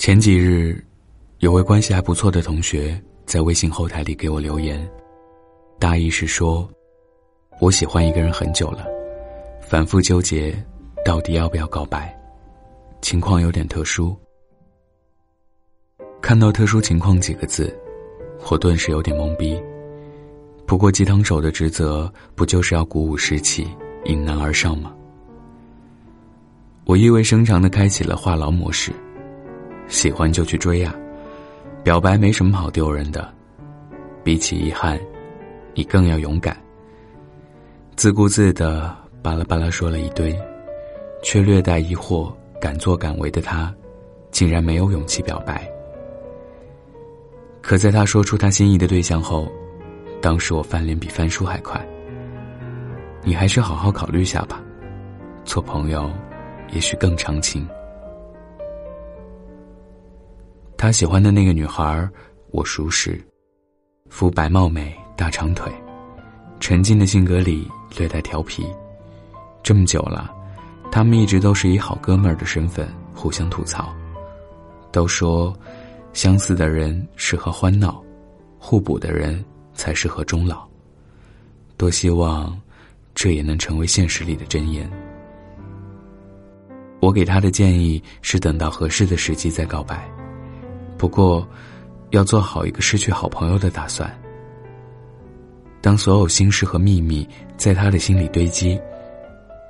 前几日，有位关系还不错的同学在微信后台里给我留言，大意是说，我喜欢一个人很久了，反复纠结，到底要不要告白，情况有点特殊。看到“特殊情况”几个字，我顿时有点懵逼。不过鸡汤手的职责不就是要鼓舞士气，迎难而上吗？我意味深长的开启了话痨模式。喜欢就去追呀，表白没什么好丢人的。比起遗憾，你更要勇敢。自顾自的巴拉巴拉说了一堆，却略带疑惑、敢作敢为的他，竟然没有勇气表白。可在他说出他心仪的对象后，当时我翻脸比翻书还快。你还是好好考虑下吧，做朋友，也许更长情。他喜欢的那个女孩，我熟识，肤白貌美，大长腿，沉静的性格里略带调皮。这么久了，他们一直都是以好哥们儿的身份互相吐槽，都说相似的人适合欢闹，互补的人才适合终老。多希望这也能成为现实里的箴言。我给他的建议是，等到合适的时机再告白。不过，要做好一个失去好朋友的打算。当所有心事和秘密在他的心里堆积，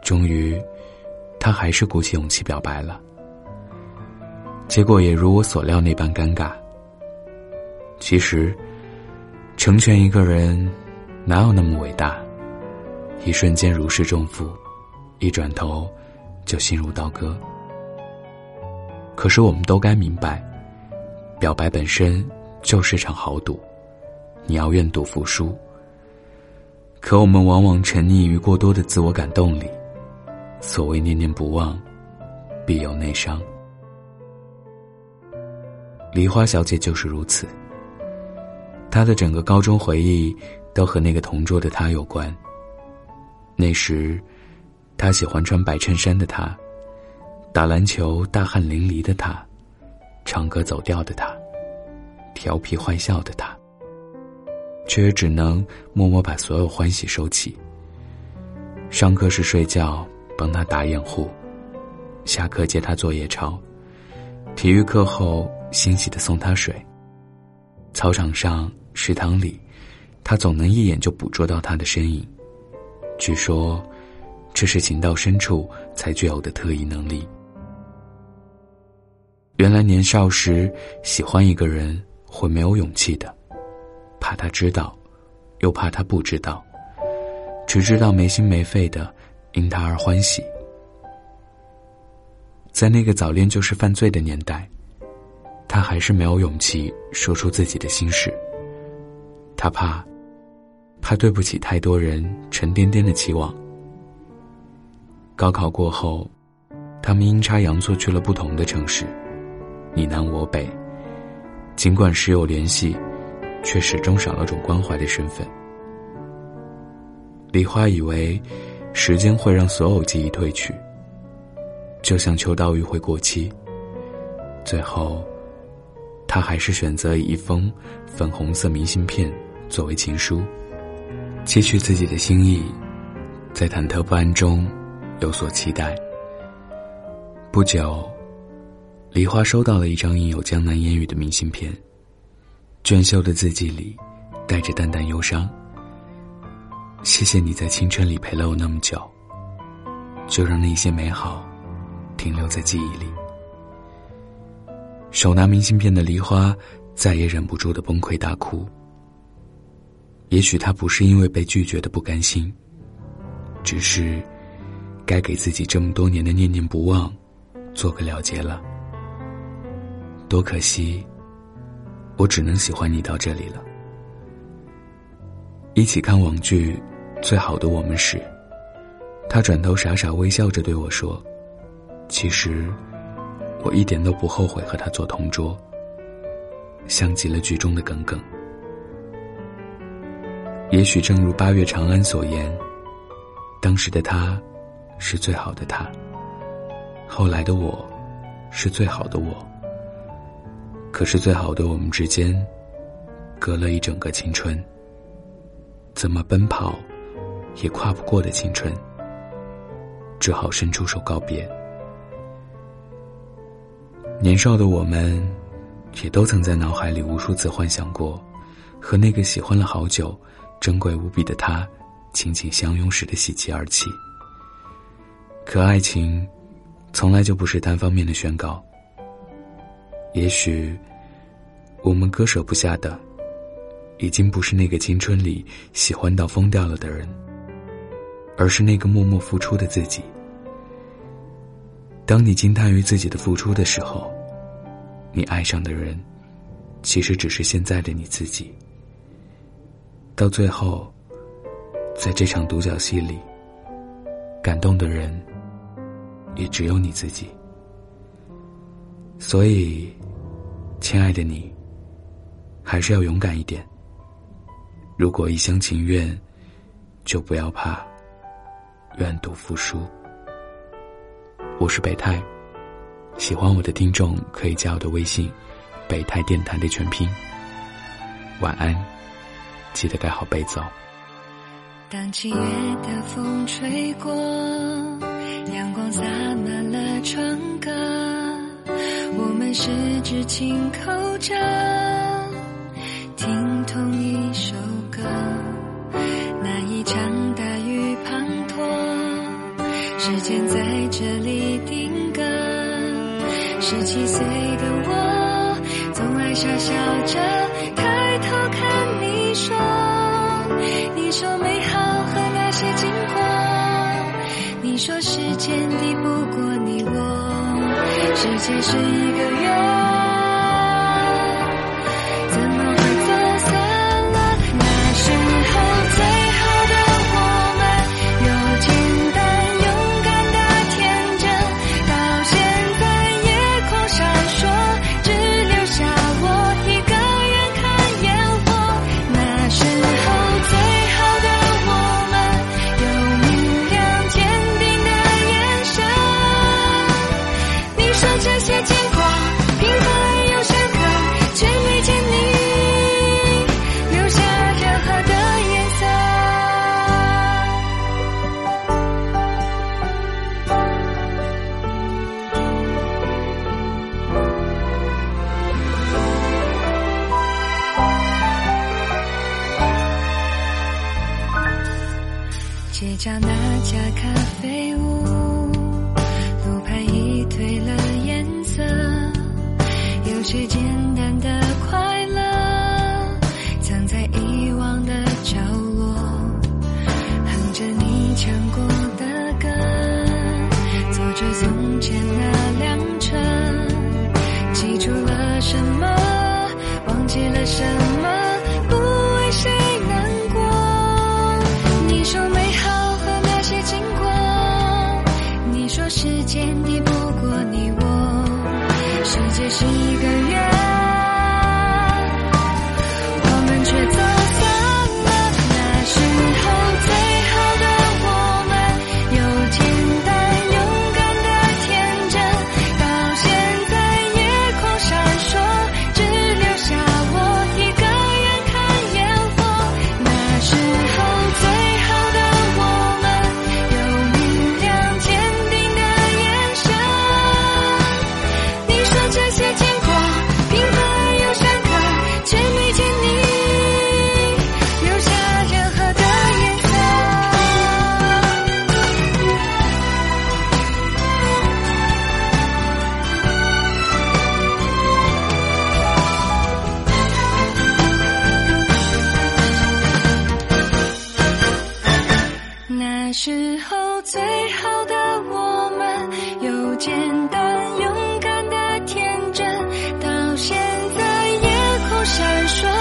终于，他还是鼓起勇气表白了。结果也如我所料那般尴尬。其实，成全一个人，哪有那么伟大？一瞬间如释重负，一转头，就心如刀割。可是我们都该明白。表白本身就是场豪赌，你要愿赌服输。可我们往往沉溺于过多的自我感动里，所谓念念不忘，必有内伤。梨花小姐就是如此。她的整个高中回忆都和那个同桌的他有关。那时，她喜欢穿白衬衫的他，打篮球大汗淋漓的他。唱歌走调的他，调皮坏笑的他，却也只能默默把所有欢喜收起。上课时睡觉，帮他打掩护；下课接他做夜抄；体育课后欣喜的送他水。操场上、食堂里，他总能一眼就捕捉到他的身影。据说，这是情到深处才具有的特异能力。原来年少时喜欢一个人会没有勇气的，怕他知道，又怕他不知道，只知道没心没肺的因他而欢喜。在那个早恋就是犯罪的年代，他还是没有勇气说出自己的心事。他怕，怕对不起太多人沉甸甸的期望。高考过后，他们阴差阳错去了不同的城市。你南我北，尽管时有联系，却始终少了种关怀的身份。梨花以为，时间会让所有记忆褪去，就像秋刀鱼会过期。最后，他还是选择以一封粉红色明信片作为情书，寄去自己的心意，在忐忑不安中有所期待。不久。梨花收到了一张印有江南烟雨的明信片，娟秀的字迹里带着淡淡忧伤。谢谢你在青春里陪了我那么久，就让那些美好停留在记忆里。手拿明信片的梨花再也忍不住的崩溃大哭。也许她不是因为被拒绝的不甘心，只是该给自己这么多年的念念不忘做个了结了。多可惜，我只能喜欢你到这里了。一起看网剧《最好的我们》时，他转头傻傻微笑着对我说：“其实，我一点都不后悔和他做同桌。”像极了剧中的耿耿。也许正如八月长安所言，当时的他，是最好的他；后来的我，是最好的我。可是最好的我们之间，隔了一整个青春。怎么奔跑，也跨不过的青春，只好伸出手告别。年少的我们，也都曾在脑海里无数次幻想过，和那个喜欢了好久、珍贵无比的他，紧紧相拥时的喜极而泣。可爱情，从来就不是单方面的宣告。也许，我们割舍不下的，已经不是那个青春里喜欢到疯掉了的人，而是那个默默付出的自己。当你惊叹于自己的付出的时候，你爱上的人，其实只是现在的你自己。到最后，在这场独角戏里，感动的人，也只有你自己。所以，亲爱的你，还是要勇敢一点。如果一厢情愿，就不要怕愿赌服输。我是北泰，喜欢我的听众可以加我的微信“北泰电台”的全拼。晚安，记得盖好被子。当七月的风吹过，阳光洒满了窗格，我们十指紧扣着，抬头看你说，你说美好和那些经过，你说时间敌不过你我，世界是一个圆。街角那时候最好的我们有简单勇敢的天真到现在夜空闪烁。